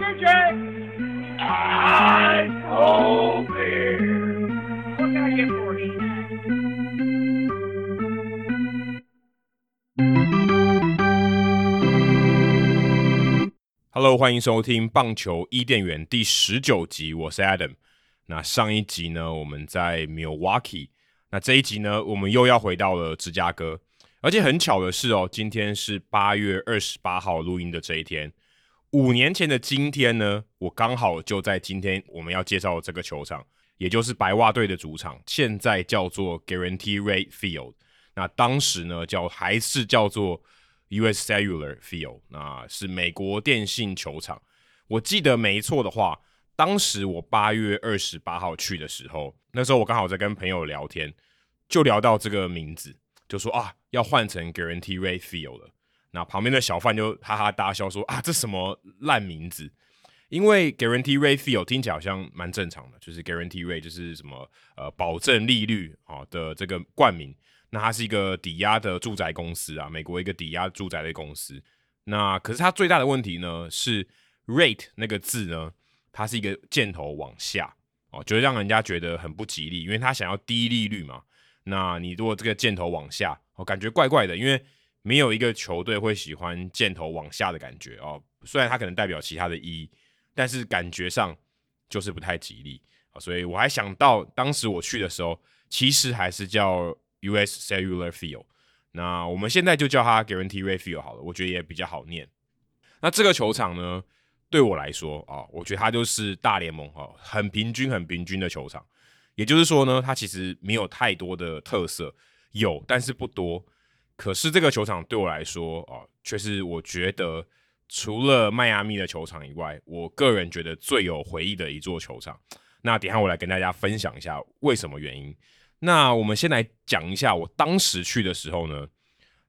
DJ. I told beer. What can I get for you? Hello，欢迎收听棒球伊甸园第十九集，我是 Adam。那上一集呢，我们在 Milwaukee，那这一集呢，我们又要回到了芝加哥。而且很巧的是哦，今天是八月二十八号录音的这一天。五年前的今天呢，我刚好就在今天我们要介绍的这个球场，也就是白袜队的主场，现在叫做 Guarantee Rate Field。那当时呢，叫还是叫做 US Cellular Field，那是美国电信球场。我记得没错的话，当时我八月二十八号去的时候，那时候我刚好在跟朋友聊天，就聊到这个名字，就说啊，要换成 Guarantee Rate Field 了。那旁边的小贩就哈哈大笑说啊，这什么烂名字？因为 guarantee Rate Field 听起来好像蛮正常的，就是 guarantee Rate 就是什么呃保证利率啊的这个冠名。那它是一个抵押的住宅公司啊，美国一个抵押住宅的公司。那可是它最大的问题呢是 rate 那个字呢，它是一个箭头往下哦，就会让人家觉得很不吉利，因为他想要低利率嘛。那你如果这个箭头往下，哦，感觉怪怪的，因为没有一个球队会喜欢箭头往下的感觉哦。虽然它可能代表其他的意义，但是感觉上就是不太吉利啊。所以我还想到当时我去的时候，其实还是叫。US Cellular Field，那我们现在就叫它 Guarantee Rate Field 好了，我觉得也比较好念。那这个球场呢，对我来说啊，我觉得它就是大联盟哈，很平均、很平均的球场。也就是说呢，它其实没有太多的特色，有但是不多。可是这个球场对我来说啊，却是我觉得除了迈阿密的球场以外，我个人觉得最有回忆的一座球场。那等下我来跟大家分享一下为什么原因。那我们先来讲一下，我当时去的时候呢，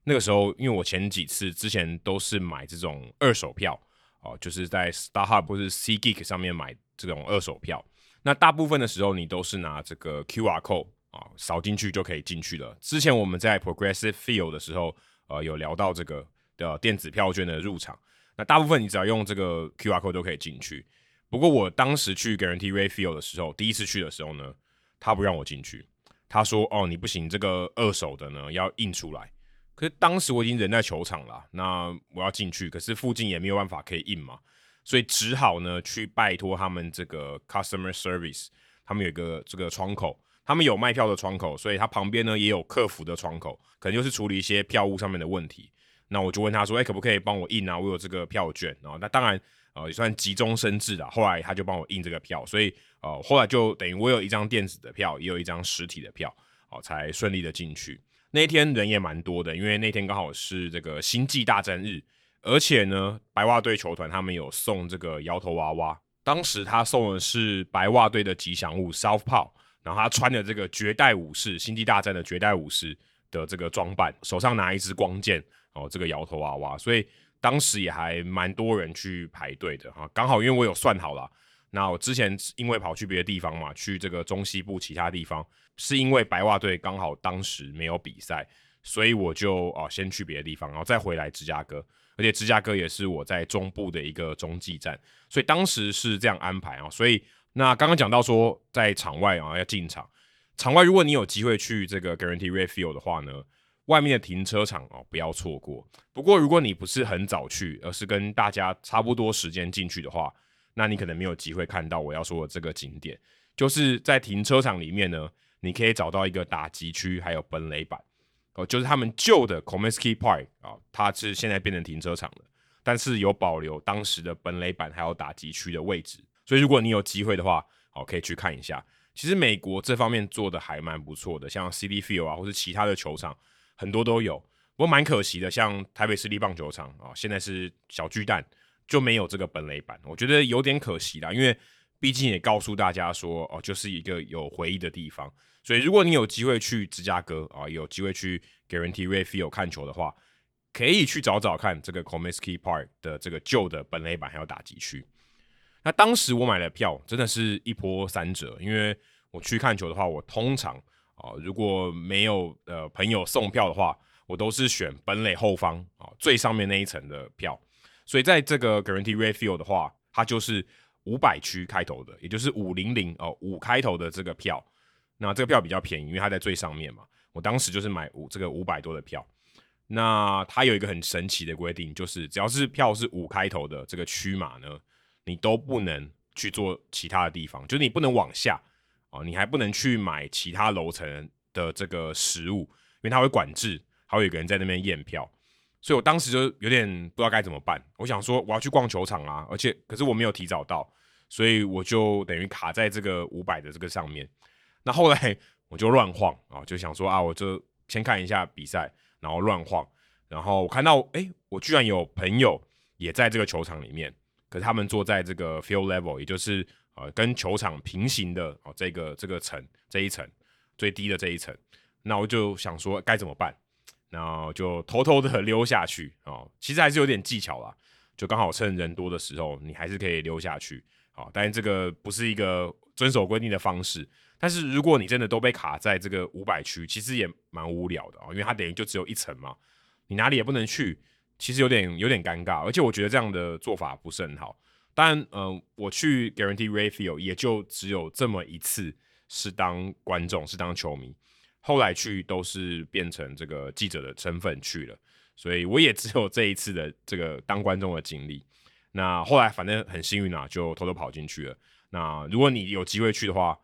那个时候因为我前几次之前都是买这种二手票哦，就是在 StarHub 或是 C Geek 上面买这种二手票。那大部分的时候你都是拿这个 QR code 啊，扫进去就可以进去了。之前我们在 Progressive Field 的时候，呃，有聊到这个的电子票券的入场。那大部分你只要用这个 QR code 都可以进去。不过我当时去 Guarantee Rate Field 的时候，第一次去的时候呢，他不让我进去。他说：“哦，你不行，这个二手的呢要印出来。可是当时我已经人在球场了，那我要进去，可是附近也没有办法可以印嘛，所以只好呢去拜托他们这个 customer service，他们有一个这个窗口，他们有卖票的窗口，所以他旁边呢也有客服的窗口，可能就是处理一些票务上面的问题。那我就问他说：，哎，可不可以帮我印啊？我有这个票券啊。那当然，呃，也算急中生智啦。后来他就帮我印这个票，所以。”呃，后来就等于我有一张电子的票，也有一张实体的票，哦，才顺利的进去。那天人也蛮多的，因为那天刚好是这个星际大战日，而且呢，白袜队球团他们有送这个摇头娃娃。当时他送的是白袜队的吉祥物 Southpaw，然后他穿的这个绝代武士，星际大战的绝代武士的这个装扮，手上拿一支光剑，哦，这个摇头娃娃，所以当时也还蛮多人去排队的哈。刚好因为我有算好了。那我之前因为跑去别的地方嘛，去这个中西部其他地方，是因为白袜队刚好当时没有比赛，所以我就哦先去别的地方，然后再回来芝加哥，而且芝加哥也是我在中部的一个中继站，所以当时是这样安排啊。所以那刚刚讲到说在场外啊要进场，场外如果你有机会去这个 Guarantee r e f i e l 的话呢，外面的停车场哦不要错过。不过如果你不是很早去，而是跟大家差不多时间进去的话，那你可能没有机会看到我要说的这个景点，就是在停车场里面呢，你可以找到一个打击区，还有本垒板。哦，就是他们旧的 Comiskey Park 啊，它是现在变成停车场了，但是有保留当时的本垒板还有打击区的位置，所以如果你有机会的话，好，可以去看一下。其实美国这方面做的还蛮不错的，像 C D Field 啊，或是其他的球场很多都有，不过蛮可惜的，像台北市立棒球场啊，现在是小巨蛋。就没有这个本垒板，我觉得有点可惜啦，因为毕竟也告诉大家说，哦，就是一个有回忆的地方。所以如果你有机会去芝加哥啊，有机会去 Guarantee Ray Field 看球的话，可以去找找看这个 Comiskey Park 的这个旧的本垒板还有打击区。那当时我买的票真的是一波三折，因为我去看球的话，我通常啊如果没有呃朋友送票的话，我都是选本垒后方啊最上面那一层的票。所以在这个 Guarantee Rate Field 的话，它就是五百区开头的，也就是五零零哦五开头的这个票。那这个票比较便宜，因为它在最上面嘛。我当时就是买五这个五百多的票。那它有一个很神奇的规定，就是只要是票是五开头的这个区码呢，你都不能去做其他的地方，就是你不能往下哦，你还不能去买其他楼层的这个食物，因为它会管制，还有一个人在那边验票。所以我当时就有点不知道该怎么办。我想说我要去逛球场啊，而且可是我没有提早到，所以我就等于卡在这个五百的这个上面。那后来我就乱晃啊，就想说啊，我就先看一下比赛，然后乱晃，然后我看到哎，我居然有朋友也在这个球场里面，可是他们坐在这个 field level，也就是呃跟球场平行的哦这个这个层这一层最低的这一层。那我就想说该怎么办？然后就偷偷的溜下去哦，其实还是有点技巧啦，就刚好趁人多的时候，你还是可以溜下去啊。但是这个不是一个遵守规定的方式。但是如果你真的都被卡在这个五百区，其实也蛮无聊的啊，因为它等于就只有一层嘛，你哪里也不能去，其实有点有点尴尬。而且我觉得这样的做法不是很好。当然，嗯，我去 Guarantee Rayfield 也就只有这么一次，是当观众，是当球迷。后来去都是变成这个记者的身份去了，所以我也只有这一次的这个当观众的经历。那后来反正很幸运啊，就偷偷跑进去了。那如果你有机会去的话，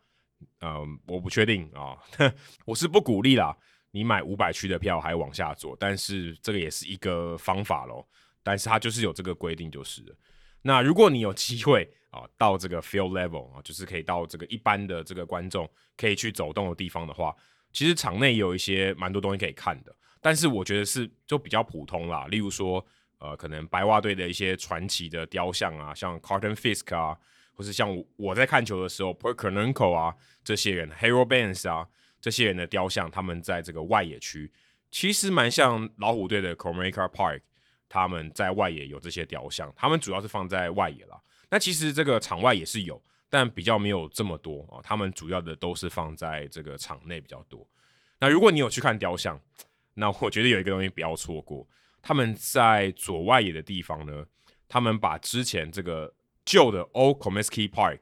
嗯、我不确定啊，我是不鼓励啦。你买五百区的票还往下坐，但是这个也是一个方法咯。但是它就是有这个规定就是。那如果你有机会啊，到这个 field level 啊，就是可以到这个一般的这个观众可以去走动的地方的话。其实场内有一些蛮多东西可以看的，但是我觉得是就比较普通啦。例如说，呃，可能白袜队的一些传奇的雕像啊，像 Carton Fisk 啊，或是像我在看球的时候 Bert Koronenko 啊这些人，Harold Baines 啊这些人的雕像，他们在这个外野区，其实蛮像老虎队的 Comerica Park，他们在外野有这些雕像，他们主要是放在外野啦。那其实这个场外也是有。但比较没有这么多哦，他们主要的都是放在这个场内比较多。那如果你有去看雕像，那我觉得有一个东西不要错过，他们在左外野的地方呢，他们把之前这个旧的 Old Comiskey Park，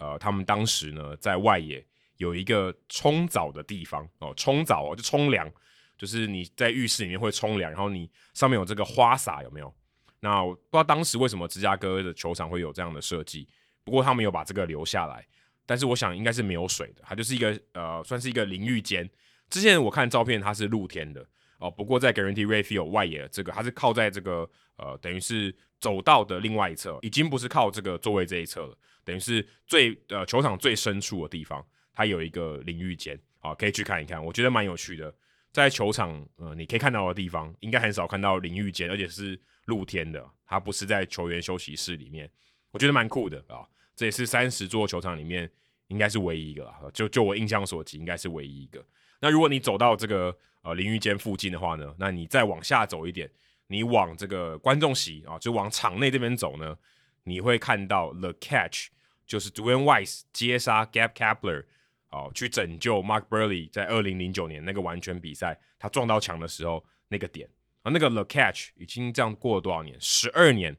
呃，他们当时呢在外野有一个冲澡的地方哦，冲澡哦就冲凉，就是你在浴室里面会冲凉，然后你上面有这个花洒有没有？那我不知道当时为什么芝加哥的球场会有这样的设计。不过他们有把这个留下来，但是我想应该是没有水的，它就是一个呃，算是一个淋浴间。之前我看照片，它是露天的哦。不过在 Guarantee r a f i e l 外野这个，它是靠在这个呃，等于是走道的另外一侧，已经不是靠这个座位这一侧了，等于是最呃球场最深处的地方，它有一个淋浴间啊，可以去看一看，我觉得蛮有趣的。在球场呃，你可以看到的地方，应该很少看到淋浴间，而且是露天的，它不是在球员休息室里面，我觉得蛮酷的啊。这也是三十座球场里面应该是唯一一个，就就我印象所及，应该是唯一一个。那如果你走到这个呃淋浴间附近的话呢，那你再往下走一点，你往这个观众席啊，就往场内这边走呢，你会看到 The Catch，就是 Dwayne Wise 接杀 Gab Kapler 哦，去拯救 Mark Burley 在二零零九年那个完全比赛他撞到墙的时候那个点啊，那个 The Catch 已经这样过了多少年？十二年，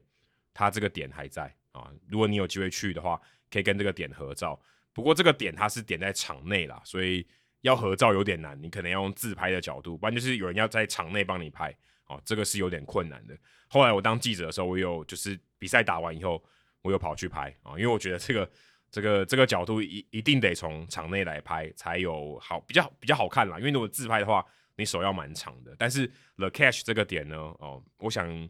他这个点还在。啊，如果你有机会去的话，可以跟这个点合照。不过这个点它是点在场内啦，所以要合照有点难，你可能要用自拍的角度，不然就是有人要在场内帮你拍。哦，这个是有点困难的。后来我当记者的时候，我有就是比赛打完以后，我有跑去拍啊，因为我觉得这个这个这个角度一一定得从场内来拍才有好比较比较好看啦。因为如果自拍的话，你手要蛮长的。但是 The Catch 这个点呢，哦，我想。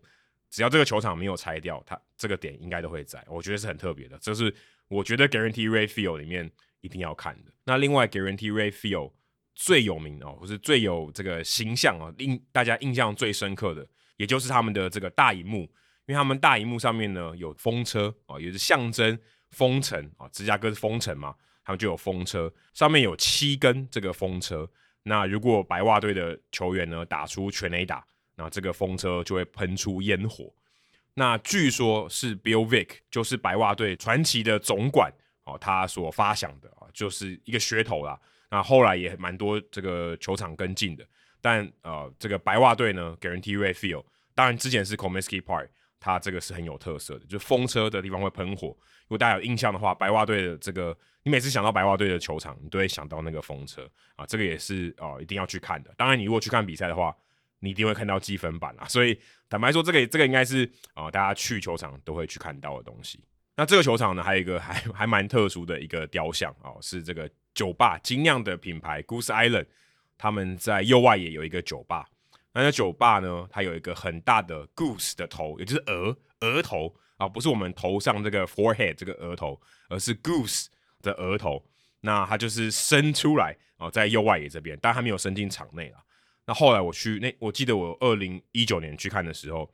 只要这个球场没有拆掉，它这个点应该都会在。我觉得是很特别的，这是我觉得 guarantee ray field 里面一定要看的。那另外 guarantee ray field 最有名哦，或是最有这个形象啊，印大家印象最深刻的，也就是他们的这个大荧幕，因为他们大荧幕上面呢有风车啊，也是象征风城啊，芝加哥是风城嘛，他们就有风车，上面有七根这个风车。那如果白袜队的球员呢打出全垒打，那这个风车就会喷出烟火。那据说是 Bill Vick，就是白袜队传奇的总管哦，他所发想的啊，就是一个噱头啦。那后来也蛮多这个球场跟进的，但呃，这个白袜队呢，Guaranteed Rate Field，当然之前是 Comiskey Park，它这个是很有特色的，就风车的地方会喷火。如果大家有印象的话，白袜队的这个，你每次想到白袜队的球场，你都会想到那个风车啊，这个也是哦、一定要去看的。当然，你如果去看比赛的话，你一定会看到积分板啊。所以坦白说，这个这个应该是啊、大家去球场都会去看到的东西。那这个球场呢，还有一个还 还蛮特殊的一个雕像哦、是这个酒吧精酿的品牌 Goose Island，他们在右外野有一个酒吧。那那酒吧呢，它有一个很大的 goose 的头，也就是鹅额头啊，不是我们头上这个 forehead 这个额头，而是 goose 的额头。那它就是伸出来啊，在右外野这边，但它没有伸进场内啊。那后来我去那，我记得我二零一九年去看的时候，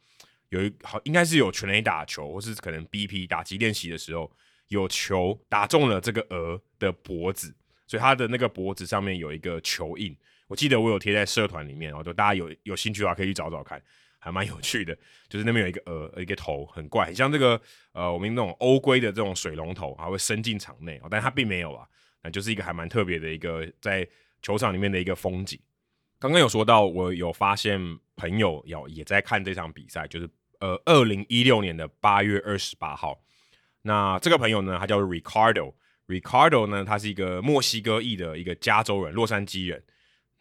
有一好应该是有全垒打球，或是可能 BP 打击练习的时候，有球打中了这个鹅的脖子，所以它的那个脖子上面有一个球印。我记得我有贴在社团里面，哦，就大家有有兴趣的话可以去找找看，还蛮有趣的。就是那边有一个鹅，一个头很怪，很像这个呃我们那种欧规的这种水龙头，还会伸进场内，但它并没有啊，那就是一个还蛮特别的一个在球场里面的一个风景。刚刚有说到，我有发现朋友有也在看这场比赛，就是呃二零一六年的八月二十八号。那这个朋友呢，他叫 Ricardo，Ricardo 呢，他是一个墨西哥裔的一个加州人，洛杉矶人。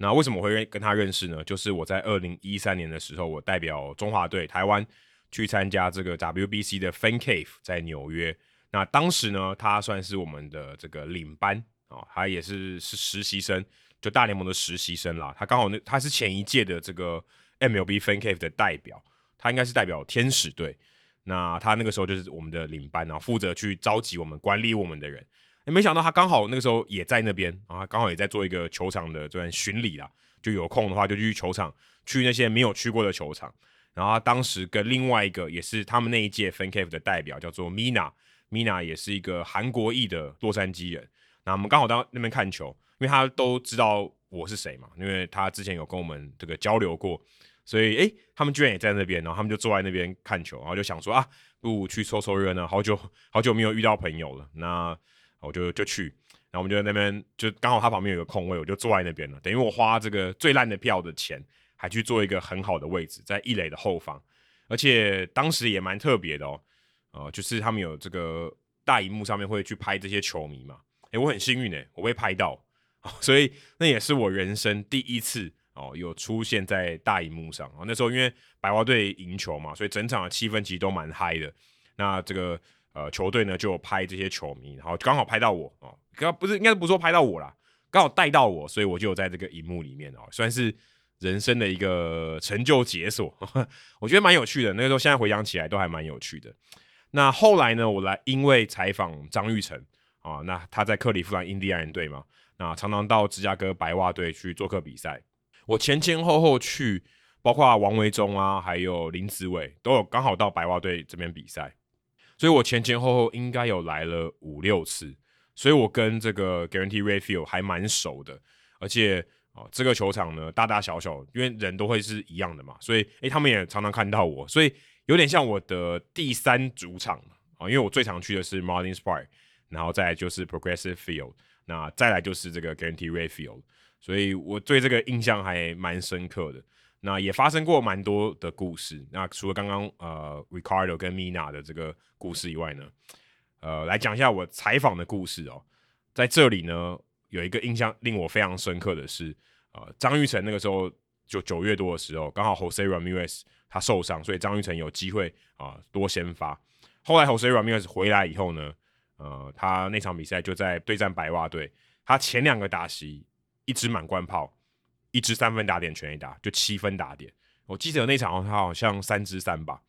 那为什么我会跟他认识呢？就是我在二零一三年的时候，我代表中华队台湾去参加这个 WBC 的 Fan Cave 在纽约。那当时呢，他算是我们的这个领班哦，他也是是实习生，就大联盟的实习生啦。他刚好那他是前一届的这个 MLB Fan Cave 的代表，他应该是代表天使队。那他那个时候就是我们的领班，然后负责去召集我们管理我们的人。也没想到他刚好那个时候也在那边啊，刚好也在做一个球场的这样巡礼啦。就有空的话就去球场，去那些没有去过的球场。然后他当时跟另外一个也是他们那一届 Fan Cave 的代表叫做 Mina，Mina 也是一个韩国裔的洛杉矶人。那我们刚好到那边看球，因为他都知道我是谁嘛，因为他之前有跟我们这个交流过，所以诶，他们居然也在那边，然后他们就坐在那边看球，然后就想说啊，不如去凑凑热闹，好久好久没有遇到朋友了，那。我就就去，然后我们就在那边，就刚好他旁边有个空位，我就坐在那边了。等于我花这个最烂的票的钱，还去坐一个很好的位置，在一垒的后方。而且当时也蛮特别的哦，呃，就是他们有这个大荧幕上面会去拍这些球迷嘛。诶，我很幸运诶，我被拍到，所以那也是我人生第一次哦，有出现在大荧幕上。那时候因为白袜队赢球嘛，所以整场的气氛其实都蛮嗨的。那这个。呃，球队呢就有拍这些球迷，然后刚好拍到我哦，刚不是应该不说拍到我啦，刚好带到我，所以我就有在这个荧幕里面哦，算是人生的一个成就解锁，我觉得蛮有趣的。那个时候现在回想起来都还蛮有趣的。那后来呢，我来因为采访张玉成啊，那他在克利夫兰印第安人队嘛，那常常到芝加哥白袜队去做客比赛，我前前后后去，包括王维中啊，还有林子伟都有刚好到白袜队这边比赛。所以我前前后后应该有来了五六次，所以我跟这个 Guarantee r a f i e l 还蛮熟的，而且哦，这个球场呢大大小小，因为人都会是一样的嘛，所以诶，他们也常常看到我，所以有点像我的第三主场啊，因为我最常去的是 Marlins Park，然后再来就是 Progressive Field，那再来就是这个 Guarantee r a f i e l 所以我对这个印象还蛮深刻的。那也发生过蛮多的故事。那除了刚刚呃 Ricardo 跟 Mina 的这个故事以外呢，呃，来讲一下我采访的故事哦。在这里呢，有一个印象令我非常深刻的是，呃，张玉成那个时候就九月多的时候，刚好 Jose Ramirez 他受伤，所以张玉成有机会啊、多先发。后来 Jose Ramirez 回来以后呢，呃，他那场比赛就在对战白袜队，他前两个打席一支满贯炮。一支三分打点全垒打，就七分打点。我记得那场他好像三支三吧，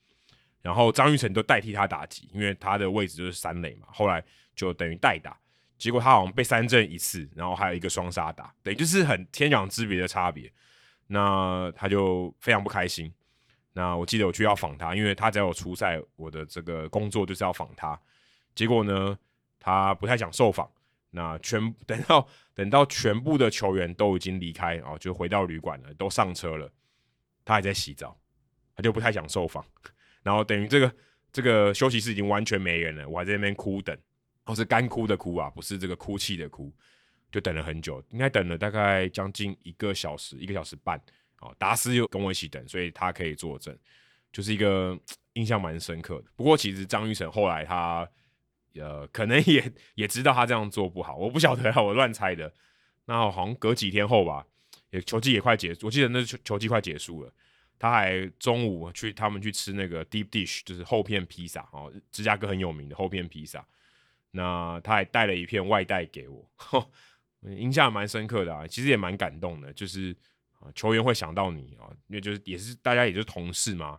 然后张玉成都代替他打击，因为他的位置就是三垒嘛。后来就等于代打，结果他好像被三振一次，然后还有一个双杀打，对，就是很天壤之别的差别。那他就非常不开心。那我记得我去要访他，因为他只要有出赛，我的这个工作就是要访他。结果呢，他不太想受访。那全等到等到全部的球员都已经离开哦，就回到旅馆了，都上车了，他还在洗澡，他就不太想受访。然后等于这个这个休息室已经完全没人了，我还在那边哭等，哦，是干哭的哭啊，不是这个哭泣的哭，就等了很久，应该等了大概将近一个小时，一个小时半。哦，达斯又跟我一起等，所以他可以作证。就是一个 印象蛮深刻的。不过其实张育成后来他呃可能也也知道他这样做不好，我不晓得啊，我乱猜的。那好像隔几天后吧，也球季也快结束，我记得那球球季快结束了，他还中午去他们去吃那个 deep dish，就是厚片披萨哦，芝加哥很有名的厚片披萨。那他还带了一片外带给我，呵，印象蛮深刻的啊，其实也蛮感动的，就是啊球员会想到你啊，因为就是也是大家也就是同事嘛，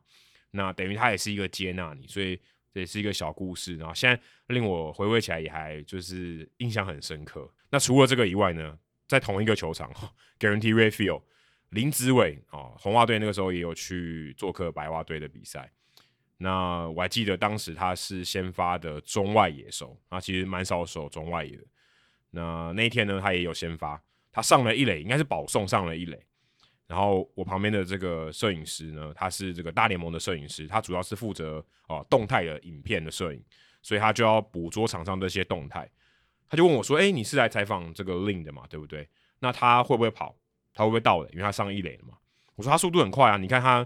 那等于他也是一个接纳你，所以这也是一个小故事，然后现在令我回味起来也还就是印象很深刻。那除了这个以外呢？在同一个球场，Guaranteed Rate Field，林子伟啊，红袜队那个时候也有去做客白袜队的比赛。那我还记得当时他是先发的中外野手，啊，其实蛮少守中外野的。那那一天呢，他也有先发，他上了一垒，应该是保送上了一垒。然后我旁边的这个摄影师呢，他是这个大联盟的摄影师，他主要是负责哦、动态的影片的摄影，所以他就要捕捉场上这些动态。他就问我说：“哎、你是来采访这个 Lin 的嘛？对不对？那他会不会跑？他会不会到的？因为他上一垒了嘛。”我说：“他速度很快啊！你看他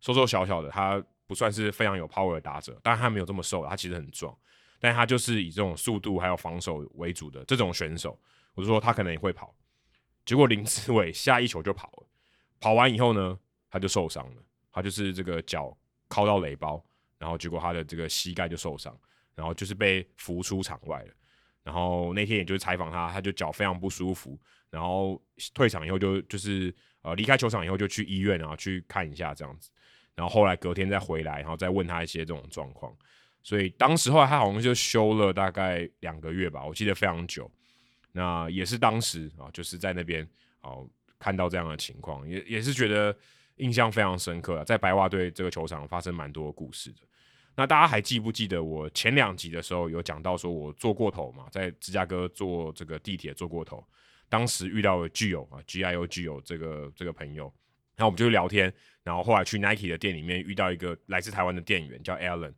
瘦瘦小小的，他不算是非常有 power 的打者，但他没有这么瘦，他其实很壮，但他就是以这种速度还有防守为主的这种选手。”我就说他可能也会跑。结果林志伟下一球就跑了，跑完以后呢，他就受伤了，他就是这个脚靠到垒包，然后结果他的这个膝盖就受伤，然后就是被扶出场外了。然后那天也就是采访他，他就脚非常不舒服，然后退场以后就就是呃离开球场以后就去医院然后去看一下这样子，然后后来隔天再回来，然后再问他一些这种状况，所以当时后来他好像就休了大概两个月吧，我记得非常久。那也是当时啊，就是在那边哦看到这样的情况，也也是觉得印象非常深刻啊，在白袜队这个球场发生蛮多故事的。那大家还记不记得我前两集的时候有讲到说，我坐过头嘛，在芝加哥坐这个地铁坐过头，当时遇到了巨友啊，G I O 巨友这个这个朋友，然后我们就聊天，然后后来去 Nike 的店里面遇到一个来自台湾的店员叫 Alan，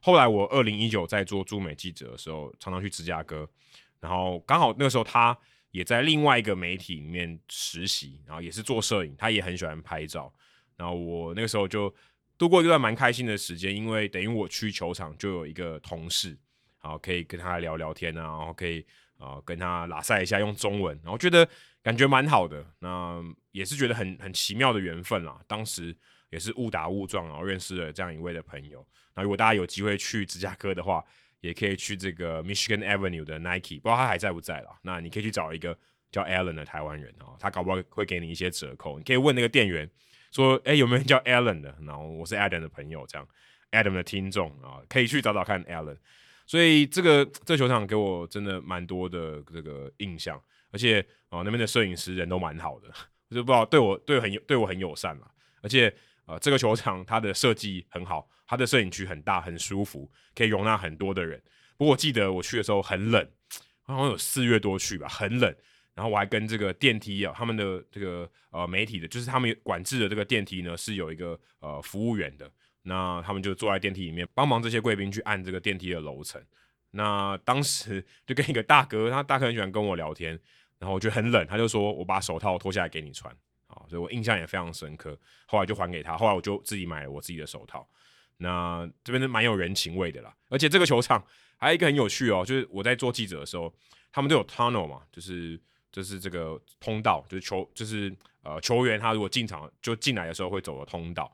后来我二零一九在做驻美记者的时候，常常去芝加哥，然后刚好那个时候他也在另外一个媒体里面实习，然后也是做摄影，他也很喜欢拍照，然后我那个时候就。度过一段蛮开心的时间，因为等于我去球场就有一个同事，然后可以跟他聊聊天啊，然后可以啊、呃、跟他拉赛一下用中文，然后觉得感觉蛮好的。那也是觉得很很奇妙的缘分啦。当时也是误打误撞，然后认识了这样一位的朋友。那如果大家有机会去芝加哥的话，也可以去这个 Michigan Avenue 的 Nike，不知道他还在不在了。那你可以去找一个叫 Alan 的台湾人啊，他搞不好会给你一些折扣。你可以问那个店员。说，哎，有没有人叫 Alan 的？然后我是 Adam 的朋友，这样 Adam 的听众啊，可以去找找看 Alan。所以这个这球场给我真的蛮多的这个印象，而且啊那边的摄影师人都蛮好的，我 就不知道对我对我很对我很友善嘛。而且啊这个球场它的设计很好，它的摄影区很大很舒服，可以容纳很多的人。不过我记得我去的时候很冷，好像有四月多去吧，很冷。然后我还跟这个电梯啊，他们的这个呃媒体的，就是他们管制的这个电梯呢，是有一个呃服务员的。那他们就坐在电梯里面，帮忙这些贵宾去按这个电梯的楼层。那当时就跟一个大哥，他大哥很喜欢跟我聊天，然后我觉得很冷，他就说我把手套脱下来给你穿啊，所以我印象也非常深刻。后来就还给他，后来我就自己买了我自己的手套。那这边是蛮有人情味的啦，而且这个球场还有一个很有趣哦，就是我在做记者的时候，他们都有 tunnel 嘛，就是。就是这个通道，就是球，就是呃球员他如果进场就进来的时候会走的通道。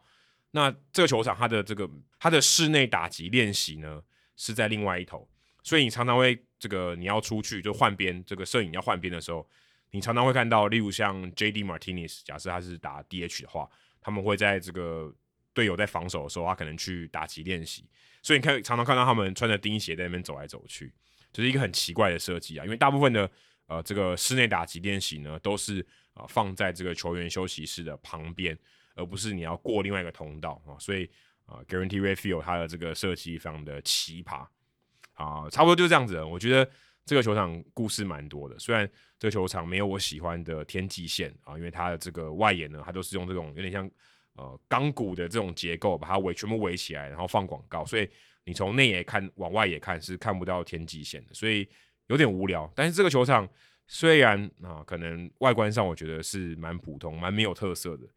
那这个球场它的这个它的室内打击练习呢是在另外一头，所以你常常会这个你要出去就换边，这个摄影要换边的时候，你常常会看到，例如像 J.D. Martinez，假设他是打 D.H 的话，他们会在这个队友在防守的时候，他可能去打击练习，所以你看常常看到他们穿着钉鞋在那边走来走去，就是一个很奇怪的设计啊，因为大部分的。呃，这个室内打击练习呢，都是啊、呃、放在这个球员休息室的旁边，而不是你要过另外一个通道啊、所以啊、呃、，Guarantee Refill 它的这个设计非常的奇葩啊、差不多就是这样子。我觉得这个球场故事蛮多的，虽然这个球场没有我喜欢的天际线啊、因为它的这个外野呢，它都是用这种有点像呃钢骨的这种结构把它围全部围起来，然后放广告，所以你从内野看往外也看是看不到天际线的，所以。有点无聊，但是这个球场虽然啊，可能外观上我觉得是蛮普通、蛮没有特色的，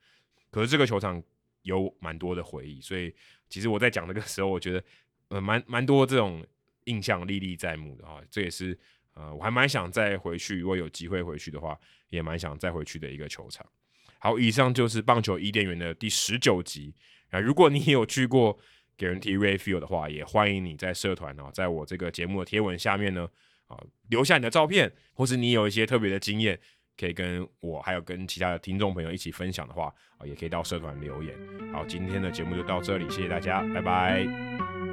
可是这个球场有蛮多的回忆，所以其实我在讲这个时候，我觉得呃蛮蛮多这种印象历历在目的啊，这也是呃我还蛮想再回去，如果有机会回去的话，也蛮想再回去的一个球场。好，以上就是棒球伊甸园的第十九集啊。如果你有去过 Guarantee Rate Field 的话，也欢迎你在社团啊，在我这个节目的贴文下面呢啊留下你的照片，或是你有一些特别的经验。可以跟我还有跟其他的听众朋友一起分享的话，啊，也可以到社团留言。好，今天的节目就到这里，谢谢大家，拜拜。